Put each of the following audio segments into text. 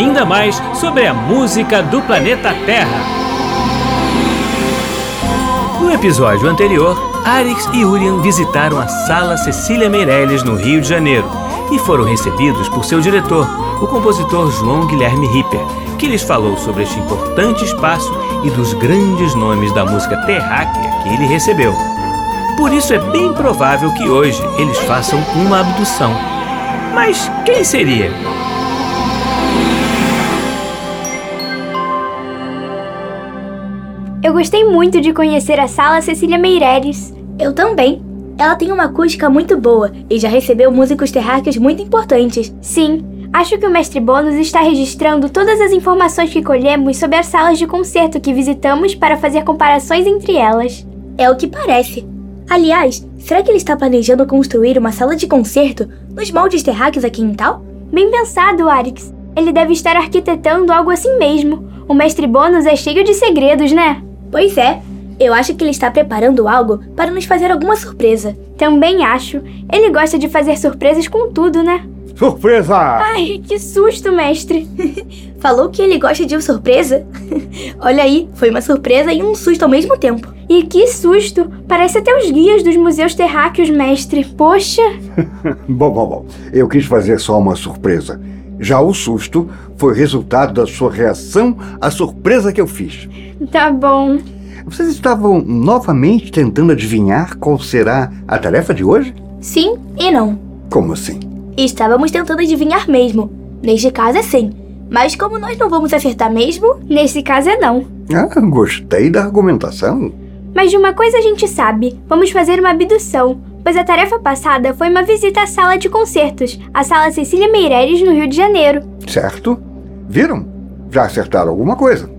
ainda mais sobre a música do planeta Terra. No episódio anterior, Arix e Urian visitaram a Sala Cecília Meirelles no Rio de Janeiro e foram recebidos por seu diretor, o compositor João Guilherme Ripper, que lhes falou sobre este importante espaço e dos grandes nomes da música terráquea que ele recebeu. Por isso é bem provável que hoje eles façam uma abdução. Mas quem seria? Eu gostei muito de conhecer a sala Cecília Meireles. Eu também. Ela tem uma acústica muito boa e já recebeu músicos terráqueos muito importantes. Sim, acho que o mestre Bônus está registrando todas as informações que colhemos sobre as salas de concerto que visitamos para fazer comparações entre elas. É o que parece. Aliás, será que ele está planejando construir uma sala de concerto nos moldes terráqueos aqui em Tal? Bem pensado, Arix. Ele deve estar arquitetando algo assim mesmo. O mestre Bônus é cheio de segredos, né? Pois é. Eu acho que ele está preparando algo para nos fazer alguma surpresa. Também acho. Ele gosta de fazer surpresas com tudo, né? Surpresa! Ai, que susto, mestre! Falou que ele gosta de uma surpresa? Olha aí, foi uma surpresa e um susto ao mesmo tempo. E que susto! Parece até os guias dos museus terráqueos, mestre. Poxa! bom, bom, bom. Eu quis fazer só uma surpresa. Já o susto foi resultado da sua reação à surpresa que eu fiz. Tá bom. Vocês estavam novamente tentando adivinhar qual será a tarefa de hoje? Sim e não. Como assim? Estávamos tentando adivinhar mesmo. Neste caso é sim. Mas como nós não vamos acertar mesmo, nesse caso é não. Ah, gostei da argumentação. Mas de uma coisa a gente sabe: vamos fazer uma abdução. Pois a tarefa passada foi uma visita à sala de concertos, a sala Cecília Meireles, no Rio de Janeiro. Certo. Viram? Já acertaram alguma coisa.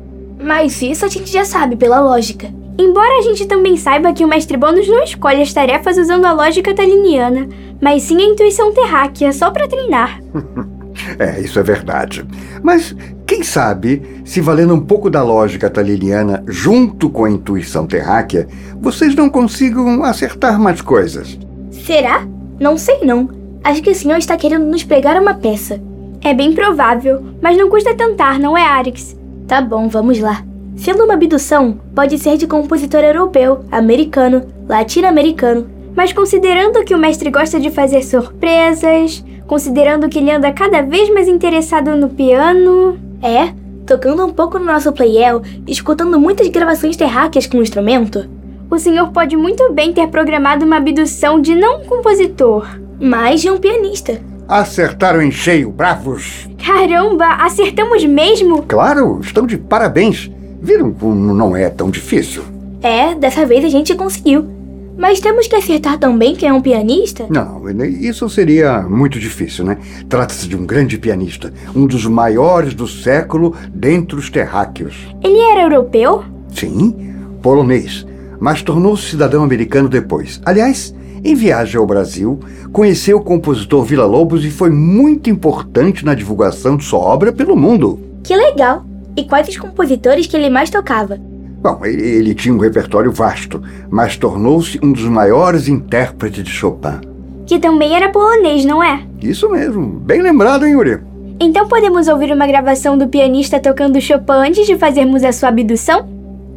Mas isso a gente já sabe pela lógica. Embora a gente também saiba que o mestre Bônus não escolhe as tarefas usando a lógica taliniana, mas sim a intuição terráquea, só para treinar. é, isso é verdade. Mas quem sabe, se valendo um pouco da lógica taliniana junto com a intuição terráquea, vocês não consigam acertar mais coisas. Será? Não sei não. Acho que o senhor está querendo nos pregar uma peça. É bem provável, mas não custa tentar, não é, Arix? Tá bom, vamos lá. Sendo uma abdução, pode ser de compositor europeu, americano, latino-americano. Mas considerando que o mestre gosta de fazer surpresas, considerando que ele anda cada vez mais interessado no piano. É, tocando um pouco no nosso playel, escutando muitas gravações terráqueas com o instrumento. O senhor pode muito bem ter programado uma abdução de não um compositor, mas de um pianista. Acertaram em cheio, bravos! Caramba, acertamos mesmo? Claro, estão de parabéns. Viram como não é tão difícil? É, dessa vez a gente conseguiu. Mas temos que acertar também quem é um pianista? Não, isso seria muito difícil, né? Trata-se de um grande pianista, um dos maiores do século dentre os terráqueos. Ele era europeu? Sim, polonês, mas tornou-se cidadão americano depois. Aliás, em viagem ao Brasil, conheceu o compositor Vila Lobos e foi muito importante na divulgação de sua obra pelo mundo. Que legal! E quais os compositores que ele mais tocava? Bom, ele, ele tinha um repertório vasto, mas tornou-se um dos maiores intérpretes de Chopin. Que também era polonês, não é? Isso mesmo. Bem lembrado, hein, Yuri? Então podemos ouvir uma gravação do pianista tocando Chopin antes de fazermos a sua abdução?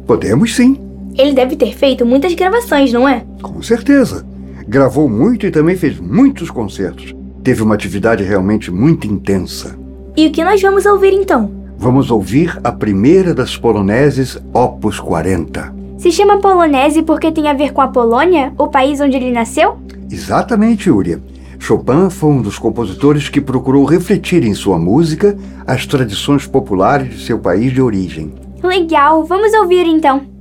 Podemos sim. Ele deve ter feito muitas gravações, não é? Com certeza. Gravou muito e também fez muitos concertos. Teve uma atividade realmente muito intensa. E o que nós vamos ouvir então? Vamos ouvir a primeira das poloneses, Opus 40. Se chama polonese porque tem a ver com a Polônia, o país onde ele nasceu? Exatamente, Uri. Chopin foi um dos compositores que procurou refletir em sua música as tradições populares de seu país de origem. Legal, vamos ouvir então.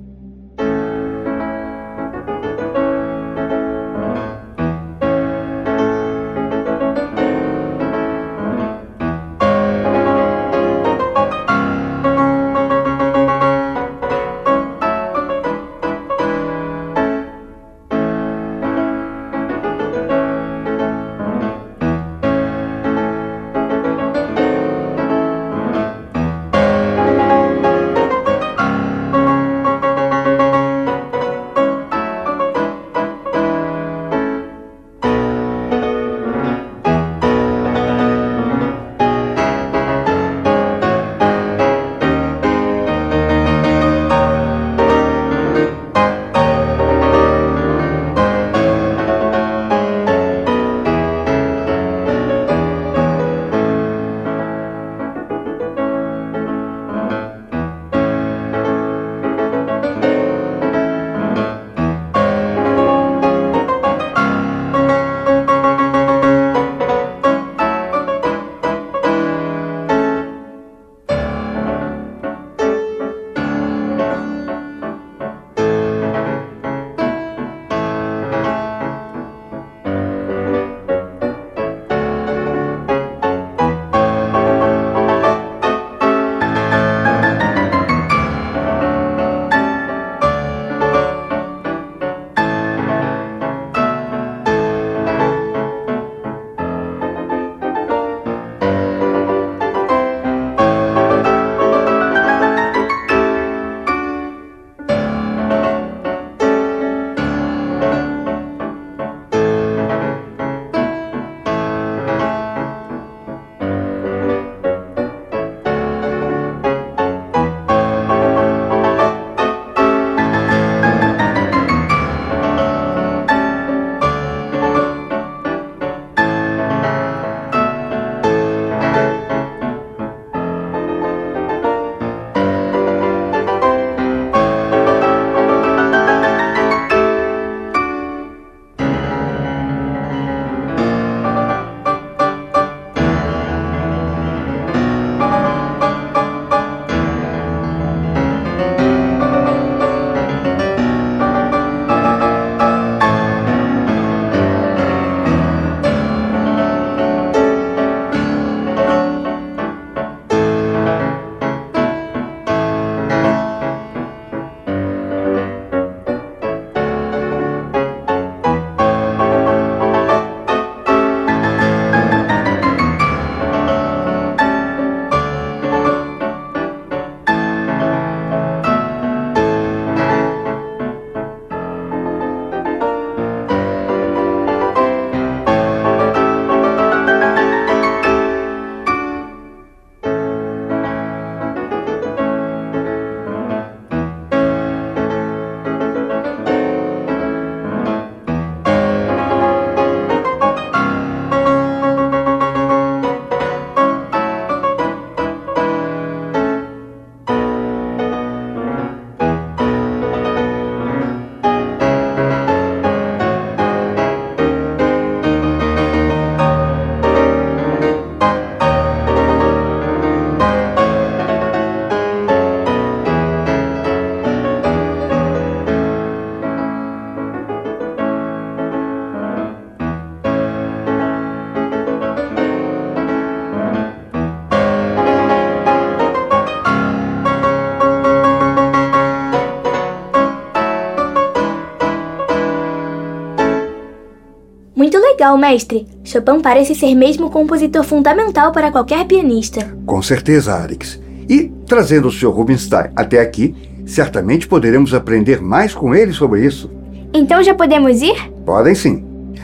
Legal, mestre. Chopin parece ser mesmo um compositor fundamental para qualquer pianista. Com certeza, Arix. E, trazendo o Sr. Rubinstein até aqui, certamente poderemos aprender mais com ele sobre isso. Então já podemos ir? Podem sim.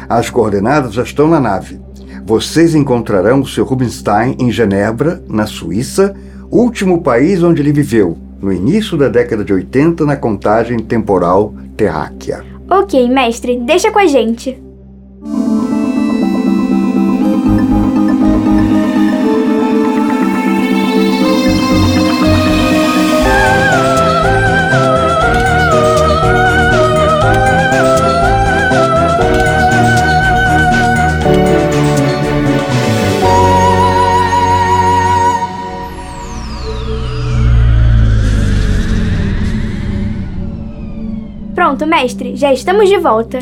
As coordenadas já estão na nave. Vocês encontrarão o Sr. Rubinstein em Genebra, na Suíça, último país onde ele viveu, no início da década de 80 na contagem temporal terráquea. Ok, mestre, deixa com a gente. Mestre, já estamos de volta.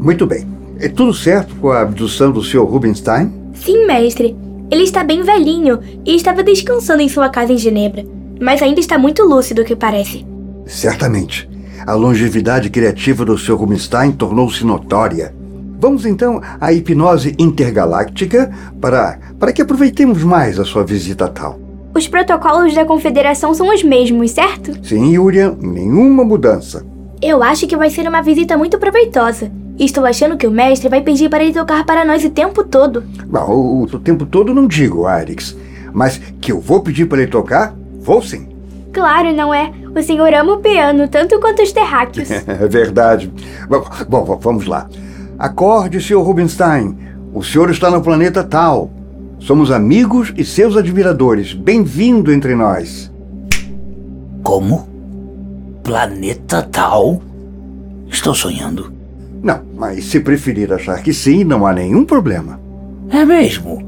Muito bem. É tudo certo com a abdução do Sr. Rubinstein? Sim, mestre. Ele está bem velhinho e estava descansando em sua casa em Genebra, mas ainda está muito lúcido, que parece. Certamente. A longevidade criativa do Sr. Rubinstein tornou-se notória. Vamos então à hipnose intergaláctica para, para que aproveitemos mais a sua visita tal. Os protocolos da Confederação são os mesmos, certo? Sim, Yurian, nenhuma mudança. Eu acho que vai ser uma visita muito proveitosa. Estou achando que o mestre vai pedir para ele tocar para nós o tempo todo. Bom, o, o tempo todo não digo, Arix. Mas que eu vou pedir para ele tocar, vou sim. Claro, não é? O senhor ama o piano tanto quanto os terráqueos. É verdade. Bom, bom, vamos lá. Acorde, Sr. Rubinstein. O senhor está no planeta tal. Somos amigos e seus admiradores. Bem-vindo entre nós. Como? Planeta tal? Estou sonhando. Não, mas se preferir achar que sim, não há nenhum problema. É mesmo?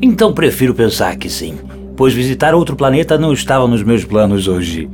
Então prefiro pensar que sim, pois visitar outro planeta não estava nos meus planos hoje.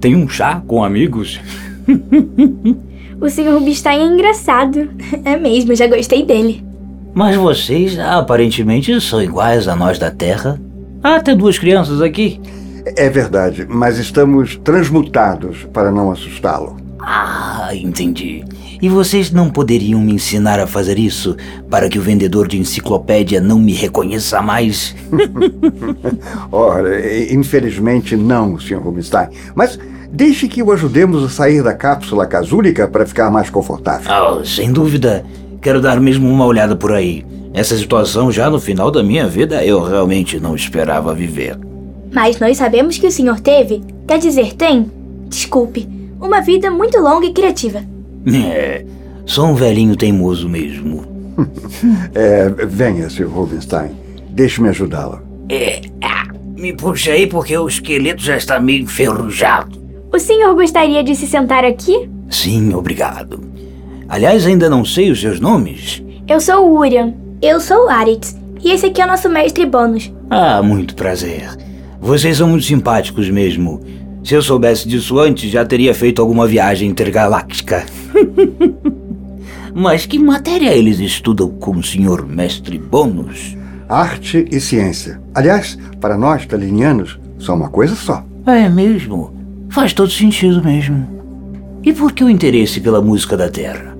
Tem um chá com amigos? o Sr. Rubinstein é engraçado. É mesmo, já gostei dele. Mas vocês aparentemente são iguais a nós da Terra. Há até duas crianças aqui. É verdade, mas estamos transmutados para não assustá-lo. Ah, entendi. E vocês não poderiam me ensinar a fazer isso para que o vendedor de enciclopédia não me reconheça mais? Ora, infelizmente não, Sr. Rubinstein. Mas deixe que o ajudemos a sair da cápsula casúlica para ficar mais confortável. Oh, sem dúvida. Quero dar mesmo uma olhada por aí. Essa situação já no final da minha vida eu realmente não esperava viver. Mas nós sabemos que o senhor teve, quer dizer, tem, desculpe, uma vida muito longa e criativa. É, sou um velhinho teimoso mesmo. é, venha, Sr. Rubinstein. Deixe-me ajudá-lo. É, ah, me puxe aí porque o esqueleto já está meio enferrujado. O senhor gostaria de se sentar aqui? Sim, obrigado. Aliás, ainda não sei os seus nomes. Eu sou o Urian. Eu sou o Aritz. E esse aqui é o nosso mestre Bônus. Ah, muito prazer. Vocês são muito simpáticos mesmo. Se eu soubesse disso antes, já teria feito alguma viagem intergaláctica. Mas que matéria eles estudam com o senhor mestre Bônus? Arte e ciência. Aliás, para nós, talinianos, são uma coisa só. É mesmo? Faz todo sentido mesmo. E por que o interesse pela música da Terra?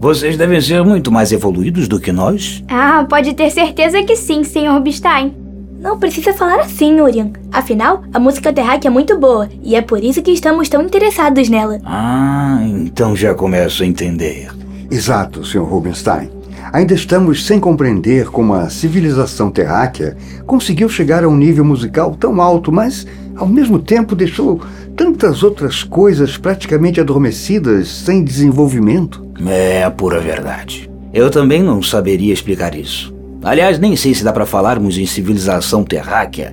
Vocês devem ser muito mais evoluídos do que nós. Ah, pode ter certeza que sim, Sr. Rubinstein. Não precisa falar assim, Urian. Afinal, a música terráquea é muito boa e é por isso que estamos tão interessados nela. Ah, então já começo a entender. Exato, Sr. Rubinstein. Ainda estamos sem compreender como a civilização terráquea conseguiu chegar a um nível musical tão alto, mas ao mesmo tempo deixou tantas outras coisas praticamente adormecidas, sem desenvolvimento. É a pura verdade. Eu também não saberia explicar isso. Aliás, nem sei se dá para falarmos em civilização terráquea,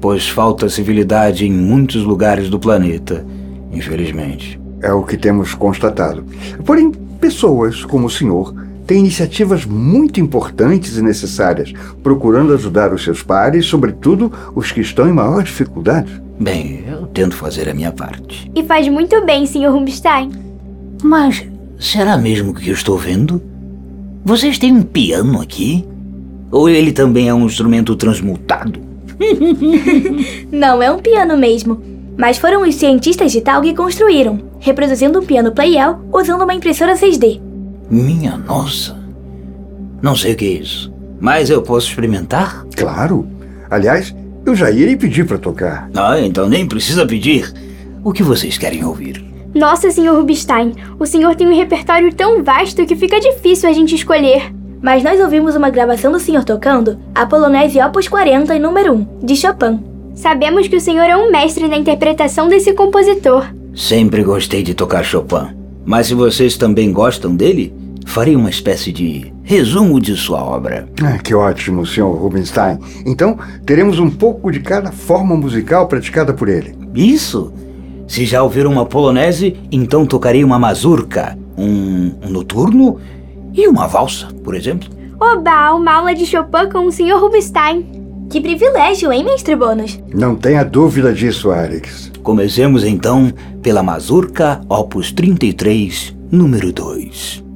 pois falta civilidade em muitos lugares do planeta, infelizmente. É o que temos constatado. Porém, pessoas como o senhor têm iniciativas muito importantes e necessárias, procurando ajudar os seus pares, sobretudo os que estão em maior dificuldade. Bem, eu tento fazer a minha parte. E faz muito bem, Sr. Rubinstein. Mas será mesmo que eu estou vendo? Vocês têm um piano aqui? Ou ele também é um instrumento transmutado? Não é um piano mesmo. Mas foram os cientistas de tal que construíram, reproduzindo um piano Playel usando uma impressora 6D. Minha nossa! Não sei o que é isso, mas eu posso experimentar? Claro. Aliás, eu já lhe pedir para tocar. Ah, então nem precisa pedir. O que vocês querem ouvir? Nossa, Sr. Rubinstein, o senhor tem um repertório tão vasto que fica difícil a gente escolher. Mas nós ouvimos uma gravação do senhor tocando a Polonese Opus 40 em número 1, de Chopin. Sabemos que o senhor é um mestre na interpretação desse compositor. Sempre gostei de tocar Chopin. Mas se vocês também gostam dele, farei uma espécie de resumo de sua obra. Ah, que ótimo, Sr. Rubinstein. Então, teremos um pouco de cada forma musical praticada por ele. Isso! Se já ouviram uma polonese, então tocarei uma mazurca, um, um noturno e uma valsa, por exemplo. Oba, uma aula de Chopin com o Sr. Rubinstein. Que privilégio, hein, mestre Bônus? Não tenha dúvida disso, Alex. Comecemos então pela mazurca, opus 33, número 2.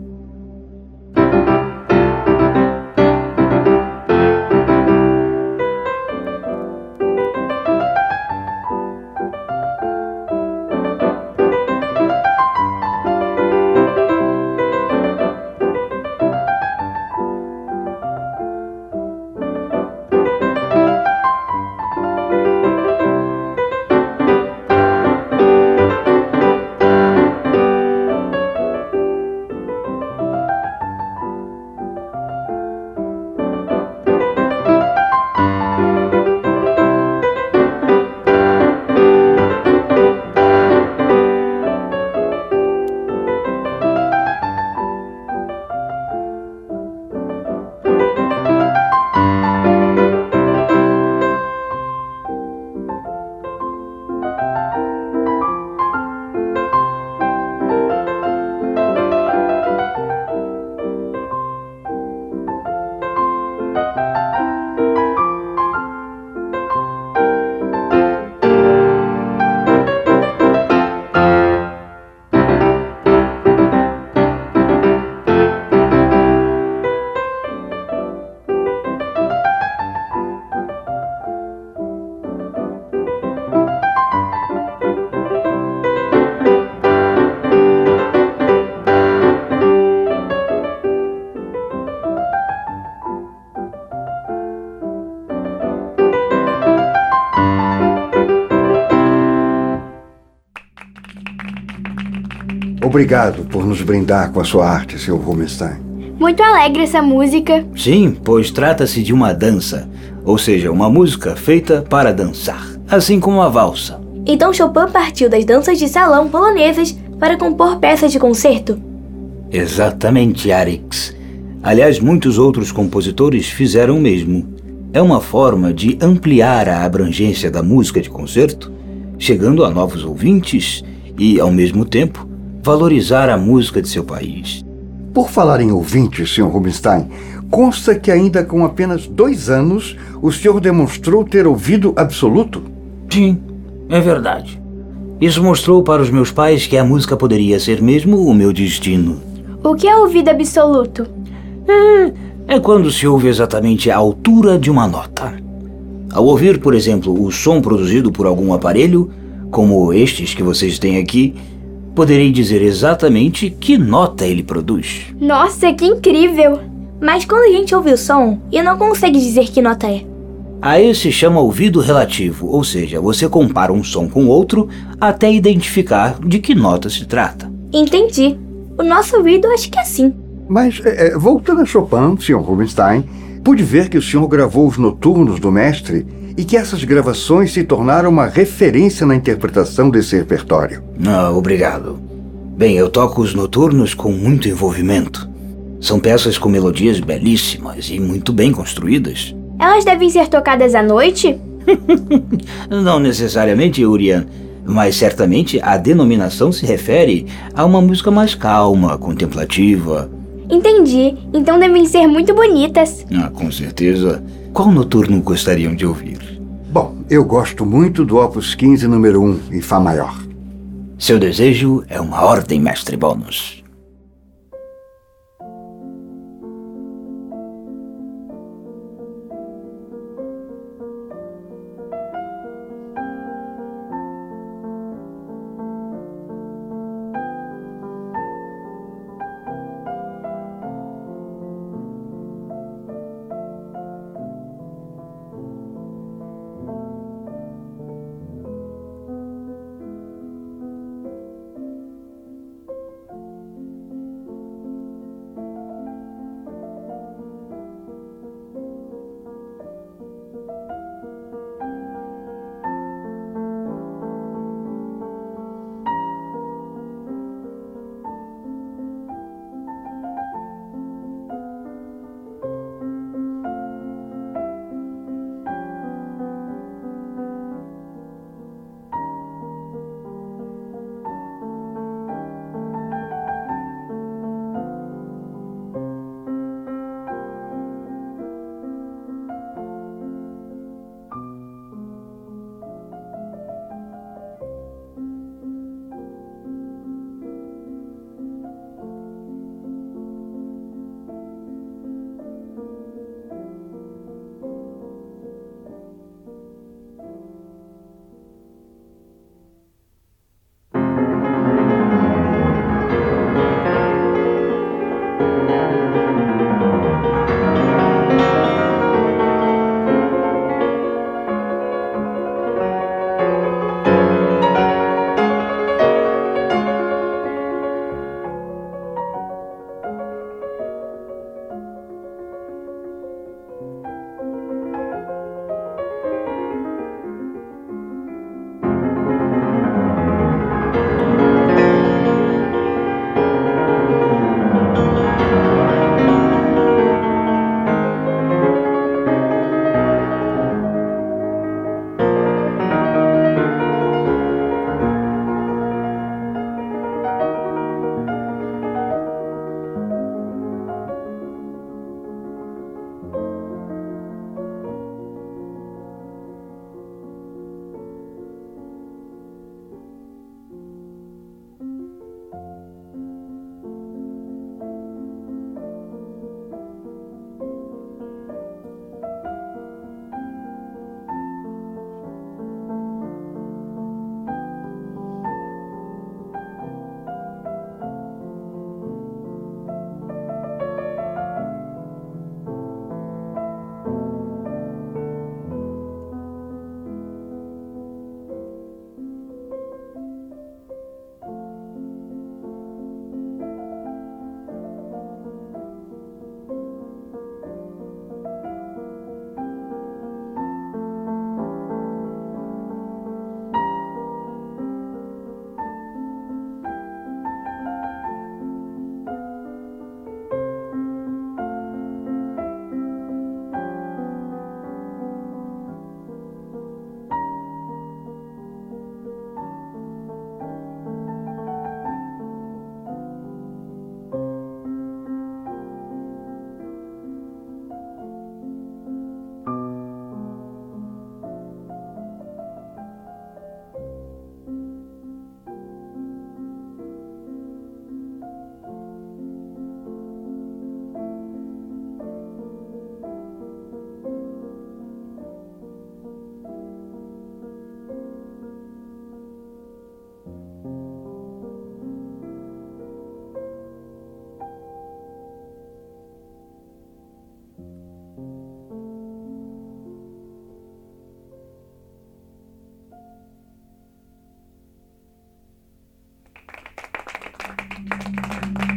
Obrigado por nos brindar com a sua arte, Sr. Rubenstein. Muito alegre essa música. Sim, pois trata-se de uma dança, ou seja, uma música feita para dançar, assim como a valsa. Então Chopin partiu das danças de salão polonesas para compor peças de concerto. Exatamente, Arix. Aliás, muitos outros compositores fizeram o mesmo. É uma forma de ampliar a abrangência da música de concerto, chegando a novos ouvintes e, ao mesmo tempo, valorizar a música de seu país. Por falar em ouvintes, Sr. Rubinstein, consta que ainda com apenas dois anos o senhor demonstrou ter ouvido absoluto? Sim, é verdade. Isso mostrou para os meus pais que a música poderia ser mesmo o meu destino. O que é ouvido absoluto? É, é quando se ouve exatamente a altura de uma nota. Ao ouvir, por exemplo, o som produzido por algum aparelho, como estes que vocês têm aqui, poderei dizer exatamente que nota ele produz. Nossa, que incrível! Mas quando a gente ouve o som e não consegue dizer que nota é. Aí se chama ouvido relativo, ou seja, você compara um som com outro até identificar de que nota se trata. Entendi. O nosso ouvido acho que é assim. Mas, é, é, voltando a Chopin, Sr. Rubinstein, pude ver que o senhor gravou os noturnos do mestre e que essas gravações se tornaram uma referência na interpretação desse repertório. Ah, obrigado. Bem, eu toco os noturnos com muito envolvimento. São peças com melodias belíssimas e muito bem construídas. Elas devem ser tocadas à noite? Não necessariamente, Urian, mas certamente a denominação se refere a uma música mais calma, contemplativa. Entendi. Então devem ser muito bonitas. Ah, com certeza. Qual noturno gostariam de ouvir? Bom, eu gosto muito do Opus 15, número 1, em Fá maior. Seu desejo é uma ordem, mestre Bônus.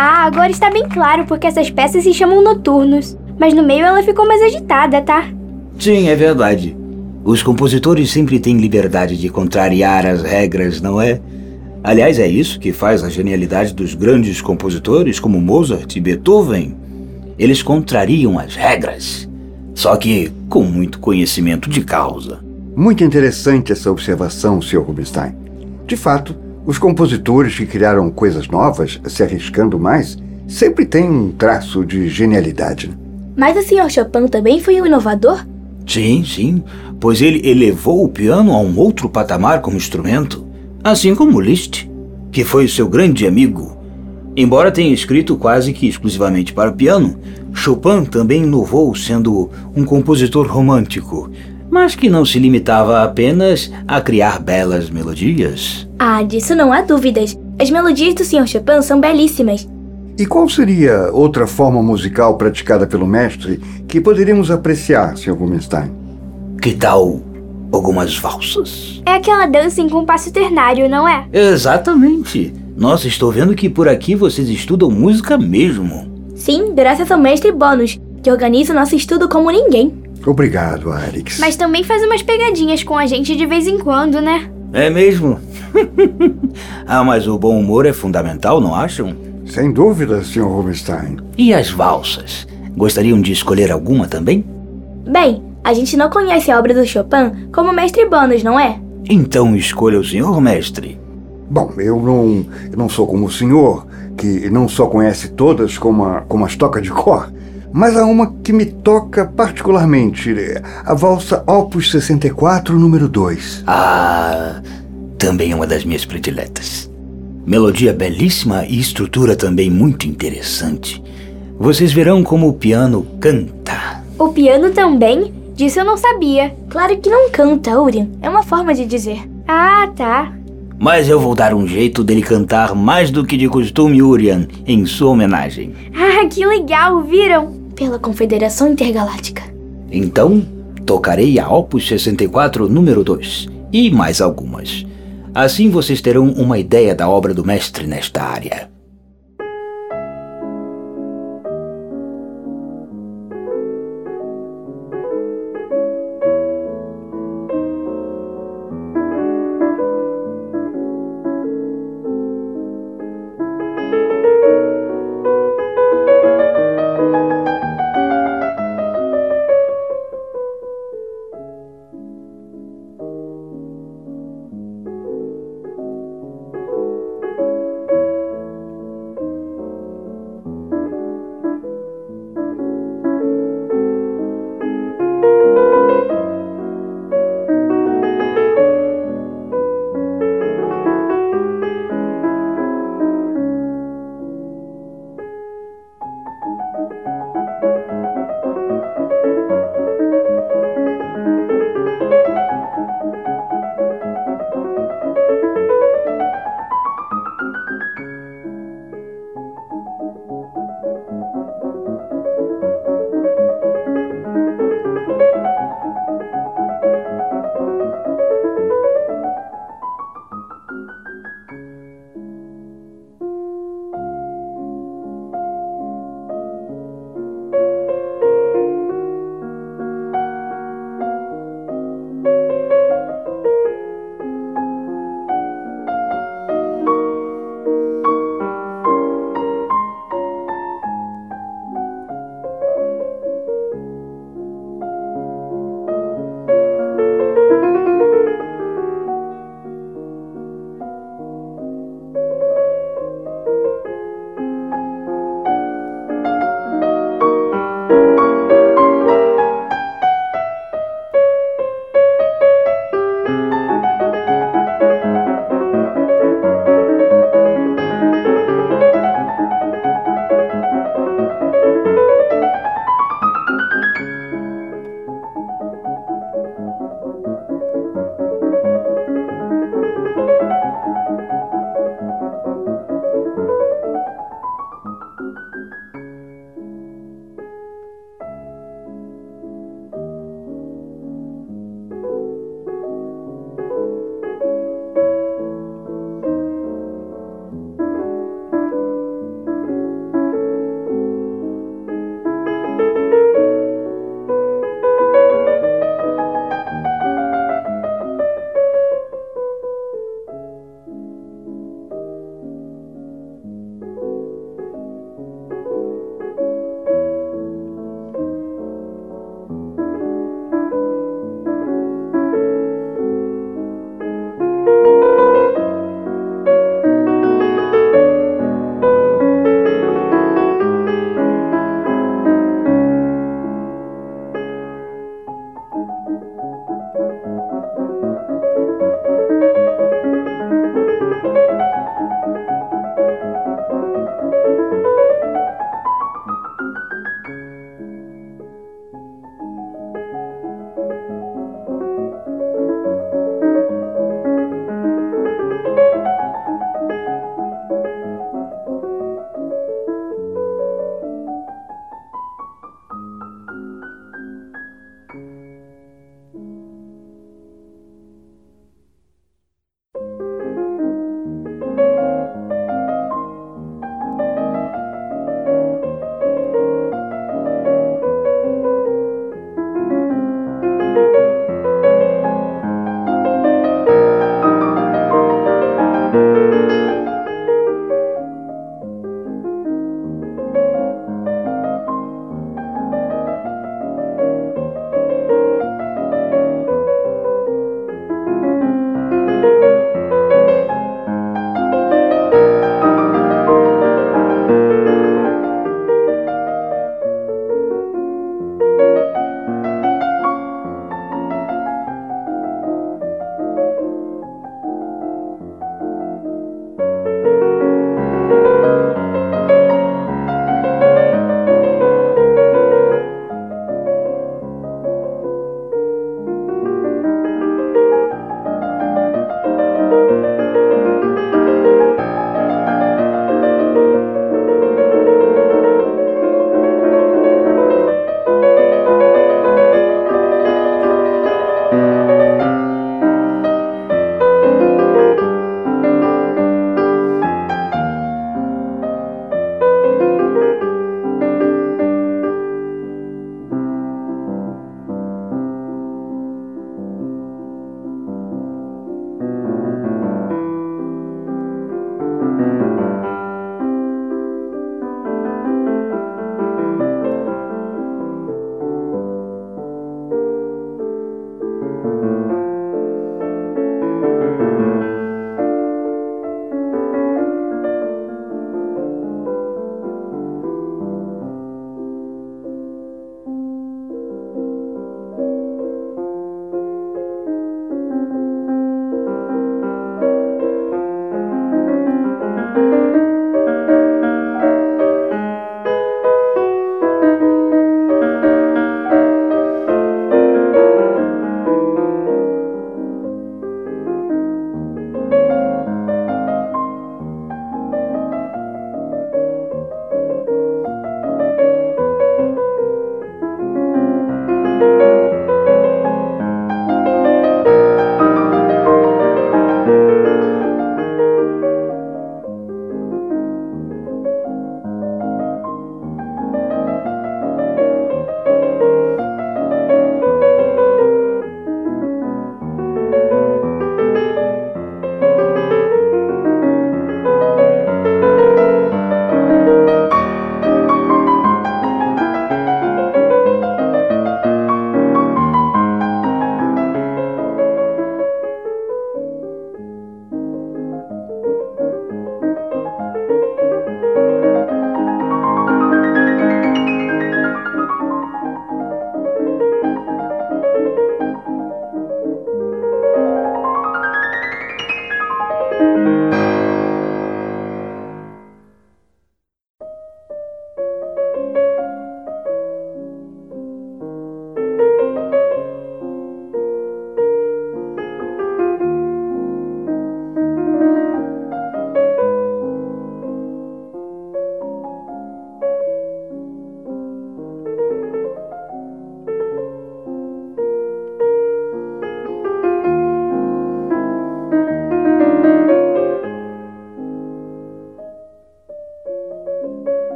Ah, agora está bem claro porque essas peças se chamam noturnos. Mas no meio ela ficou mais agitada, tá? Sim, é verdade. Os compositores sempre têm liberdade de contrariar as regras, não é? Aliás, é isso que faz a genialidade dos grandes compositores como Mozart e Beethoven. Eles contrariam as regras, só que com muito conhecimento de causa. Muito interessante essa observação, Sr. Rubinstein. De fato, os compositores que criaram coisas novas, se arriscando mais, sempre têm um traço de genialidade. Né? Mas o Sr. Chopin também foi um inovador? Sim, sim, pois ele elevou o piano a um outro patamar como instrumento, assim como Liszt, que foi seu grande amigo. Embora tenha escrito quase que exclusivamente para piano, Chopin também inovou sendo um compositor romântico, mas que não se limitava apenas a criar belas melodias. Ah, disso não há dúvidas. As melodias do Sr. Chopin são belíssimas. E qual seria outra forma musical praticada pelo mestre que poderíamos apreciar, Sr. Rubinstein? Que tal algumas valsas? É aquela dança em compasso ternário, não é? Exatamente. Nossa, estou vendo que por aqui vocês estudam música mesmo. Sim, graças ao mestre Bônus, que organiza o nosso estudo como ninguém. Obrigado, Alex. Mas também faz umas pegadinhas com a gente de vez em quando, né? É mesmo? ah, mas o bom humor é fundamental, não acham? Sem dúvida, Sr. Rubinstein. E as valsas? Gostariam de escolher alguma também? Bem, a gente não conhece a obra do Chopin como mestre Bônus, não é? Então escolha o senhor mestre. Bom, eu não, eu não sou como o senhor, que não só conhece todas como, a, como as toca de cor, mas há uma que me toca particularmente, a valsa Opus 64, número 2. Ah, também é uma das minhas prediletas. Melodia belíssima e estrutura também muito interessante. Vocês verão como o piano canta. O piano também? Disso eu não sabia. Claro que não canta, Urian. É uma forma de dizer. Ah, tá. Mas eu vou dar um jeito dele cantar mais do que de costume, Urian, em sua homenagem. Ah, que legal, viram? Pela Confederação Intergaláctica. Então, tocarei a Opus 64, número 2, e mais algumas. Assim vocês terão uma ideia da obra do mestre nesta área.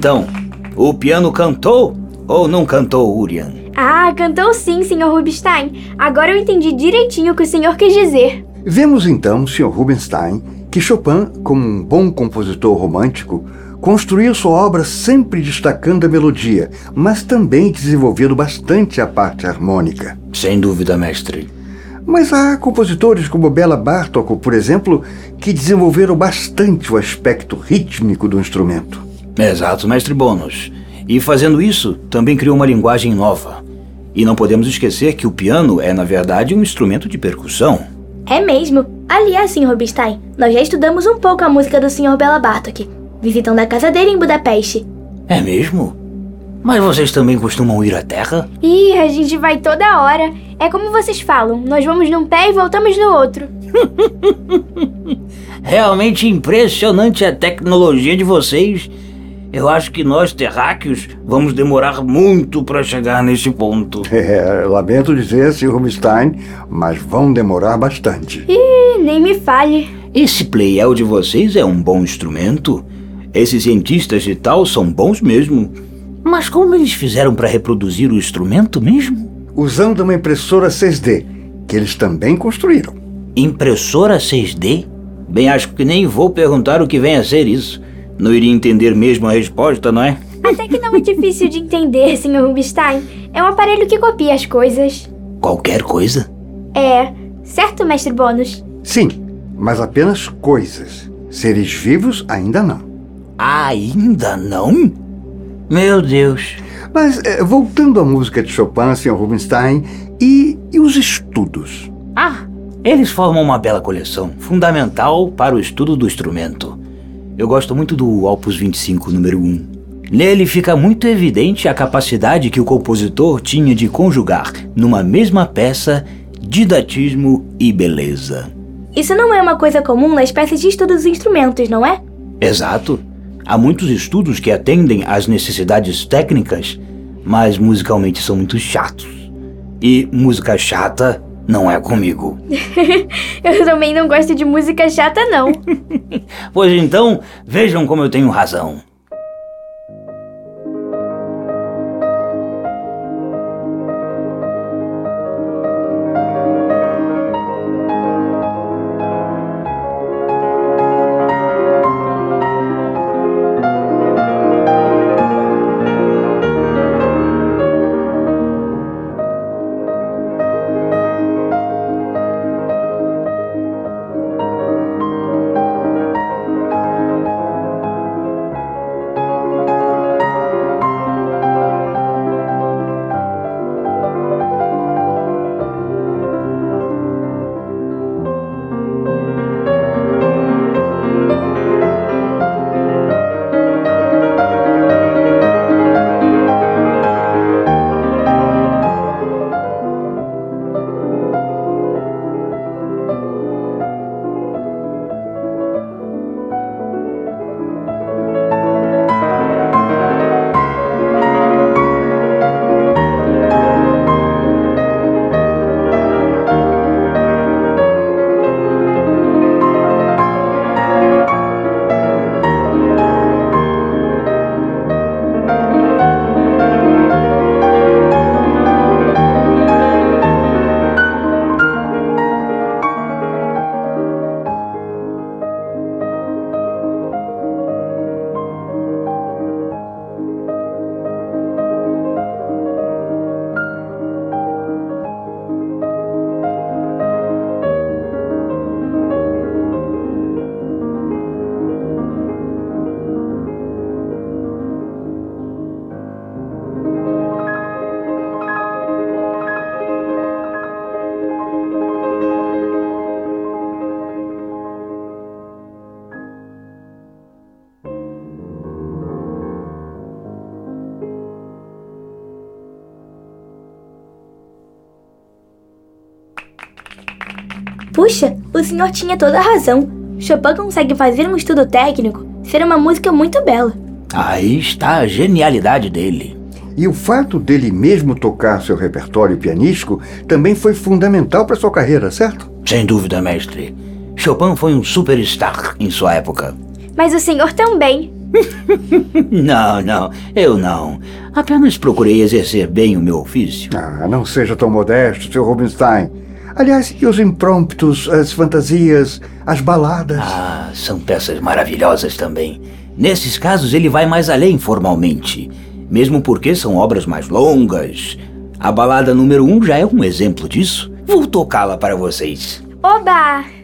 Então, o piano cantou ou não cantou, Urian? Ah, cantou sim, Sr. Rubinstein. Agora eu entendi direitinho o que o senhor quis dizer. Vemos então, Sr. Rubinstein, que Chopin, como um bom compositor romântico, construiu sua obra sempre destacando a melodia, mas também desenvolvendo bastante a parte harmônica. Sem dúvida, mestre. Mas há compositores como Bela Bartok, por exemplo, que desenvolveram bastante o aspecto rítmico do instrumento. Exato, mestre Bônus. E fazendo isso, também criou uma linguagem nova. E não podemos esquecer que o piano é, na verdade, um instrumento de percussão. É mesmo. Aliás, Sr. Rubinstein, nós já estudamos um pouco a música do Sr. Bela Bartok, visitando a casa dele em Budapeste. É mesmo? Mas vocês também costumam ir à Terra? Ih, a gente vai toda hora. É como vocês falam, nós vamos num pé e voltamos no outro. Realmente impressionante a tecnologia de vocês. Eu acho que nós, terráqueos, vamos demorar muito para chegar nesse ponto. É, lamento dizer, Sr. Rubinstein, mas vão demorar bastante. Ih, nem me fale. Esse playel de vocês é um bom instrumento. Esses cientistas e tal são bons mesmo. Mas como eles fizeram para reproduzir o instrumento mesmo? Usando uma impressora 6D, que eles também construíram. Impressora 6D? Bem, acho que nem vou perguntar o que vem a ser isso. Não iria entender mesmo a resposta, não é? Até que não é difícil de entender, Sr. Rubinstein. É um aparelho que copia as coisas. Qualquer coisa? É, certo, mestre Bônus? Sim, mas apenas coisas. Seres vivos ainda não. Ainda não? Meu Deus. Mas eh, voltando à música de Chopin, Sr. Rubinstein, e, e os estudos? Ah, eles formam uma bela coleção, fundamental para o estudo do instrumento. Eu gosto muito do Opus 25, número 1. Nele fica muito evidente a capacidade que o compositor tinha de conjugar, numa mesma peça, didatismo e beleza. Isso não é uma coisa comum na espécie de estudo dos instrumentos, não é? Exato. Há muitos estudos que atendem às necessidades técnicas, mas musicalmente são muito chatos. E música chata não é comigo. eu também não gosto de música chata, não. pois então, vejam como eu tenho razão. Puxa, o senhor tinha toda a razão. Chopin consegue fazer um estudo técnico ser uma música muito bela. Aí está a genialidade dele. E o fato dele mesmo tocar seu repertório pianístico também foi fundamental para sua carreira, certo? Sem dúvida, mestre. Chopin foi um superstar em sua época. Mas o senhor também. não, não, eu não. Apenas procurei exercer bem o meu ofício. Ah, não seja tão modesto, Sr. Rubinstein. Aliás, e os impromptus, as fantasias, as baladas? Ah, são peças maravilhosas também. Nesses casos, ele vai mais além formalmente. Mesmo porque são obras mais longas. A balada número um já é um exemplo disso. Vou tocá-la para vocês. Oba!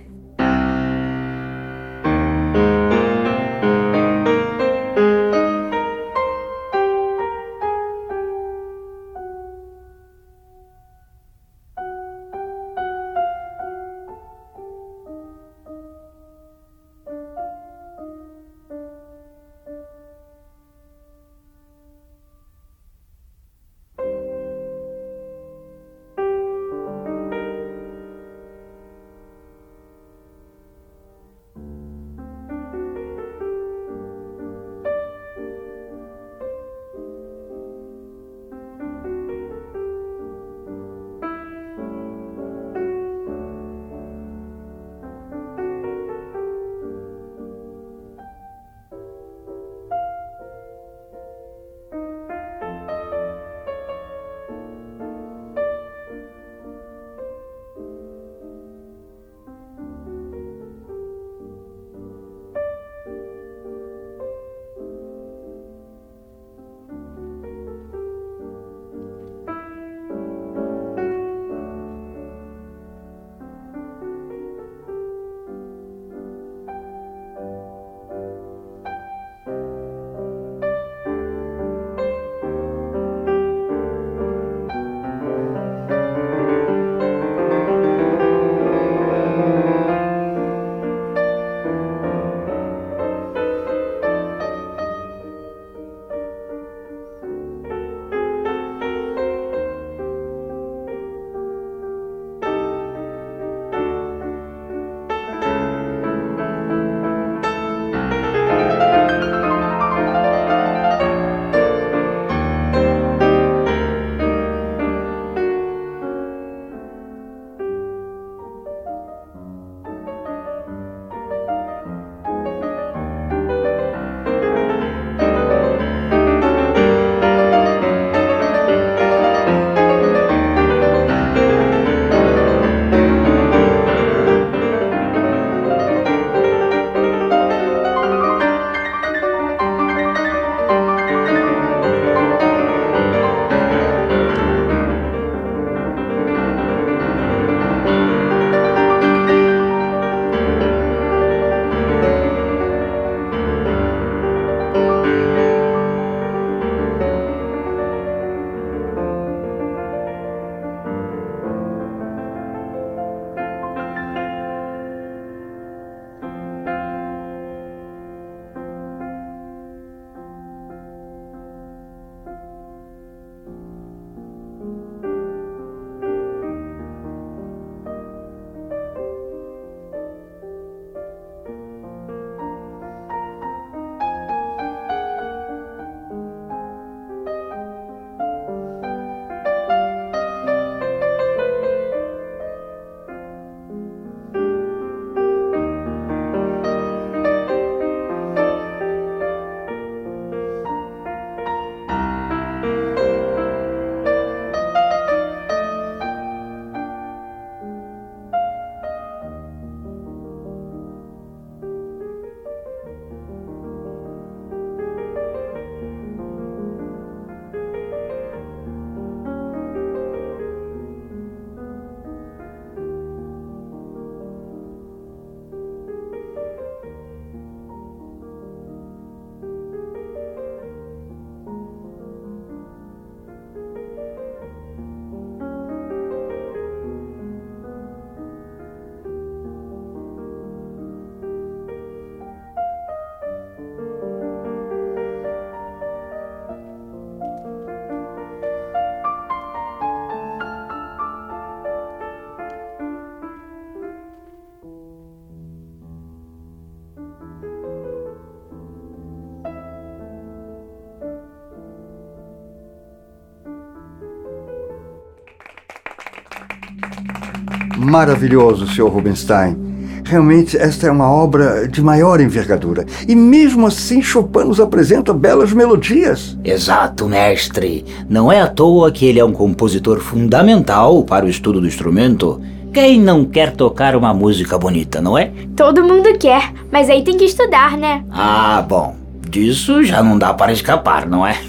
Maravilhoso, Sr. Rubinstein. Realmente, esta é uma obra de maior envergadura. E mesmo assim, Chopin nos apresenta belas melodias. Exato, mestre. Não é à toa que ele é um compositor fundamental para o estudo do instrumento. Quem não quer tocar uma música bonita, não é? Todo mundo quer, mas aí tem que estudar, né? Ah, bom. Disso já não dá para escapar, não é?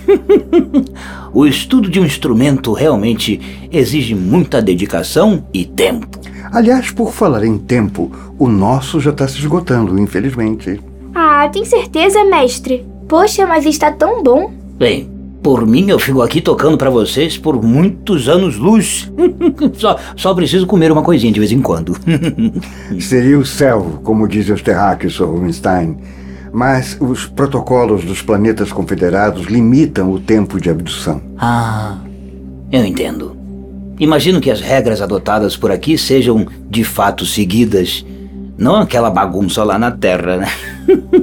o estudo de um instrumento realmente exige muita dedicação e tempo. Aliás, por falar em tempo, o nosso já está se esgotando, infelizmente. Ah, tem certeza, mestre? Poxa, mas está tão bom. Bem, por mim eu fico aqui tocando para vocês por muitos anos luz. só, só preciso comer uma coisinha de vez em quando. Seria o céu, como dizem os terráqueos, Sr. Rubinstein. Mas os protocolos dos planetas confederados limitam o tempo de abdução. Ah, eu entendo. Imagino que as regras adotadas por aqui sejam de fato seguidas. Não aquela bagunça lá na Terra, né?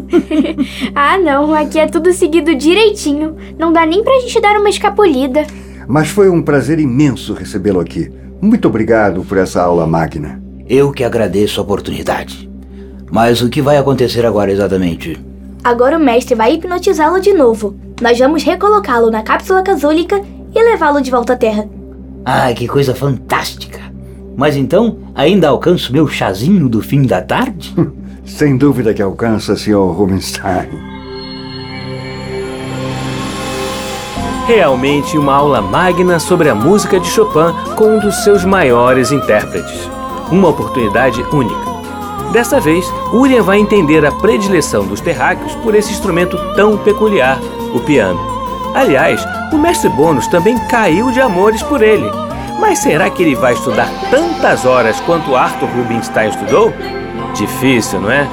ah, não. Aqui é tudo seguido direitinho. Não dá nem pra gente dar uma escapulida. Mas foi um prazer imenso recebê-lo aqui. Muito obrigado por essa aula magna. Eu que agradeço a oportunidade. Mas o que vai acontecer agora exatamente? Agora o mestre vai hipnotizá-lo de novo. Nós vamos recolocá-lo na cápsula casúlica e levá-lo de volta à Terra. Ah, que coisa fantástica! Mas então, ainda alcanço meu chazinho do fim da tarde? Sem dúvida que alcança, Sr. Rubinstein. Realmente uma aula magna sobre a música de Chopin com um dos seus maiores intérpretes. Uma oportunidade única. Dessa vez, Urian vai entender a predileção dos terráqueos por esse instrumento tão peculiar, o piano. Aliás, o mestre Bônus também caiu de amores por ele. Mas será que ele vai estudar tantas horas quanto Arthur Rubinstein estudou? Difícil, não é?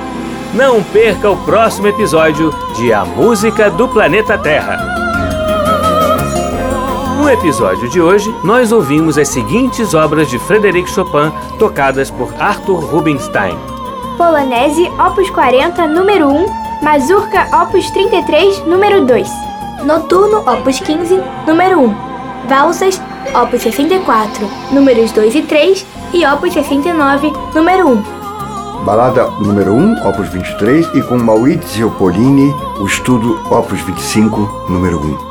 Não perca o próximo episódio de A Música do Planeta Terra. No episódio de hoje, nós ouvimos as seguintes obras de Frederic Chopin tocadas por Arthur Rubinstein: Polonese, opus 40, número 1, Mazurka, opus 33, número 2. Noturno, opus 15, número 1. Valsas, opus 64, números 2 e 3 e opus 69, número 1. Balada número 1, opus 23 e com Maurizio Polini, o estudo opus 25, número 1.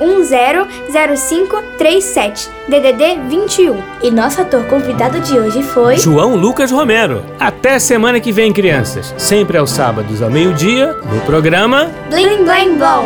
100537, DDD 21. E nosso ator convidado de hoje foi João Lucas Romero. Até semana que vem, crianças. Sempre aos sábados ao meio-dia, no programa Bling Bling Blom.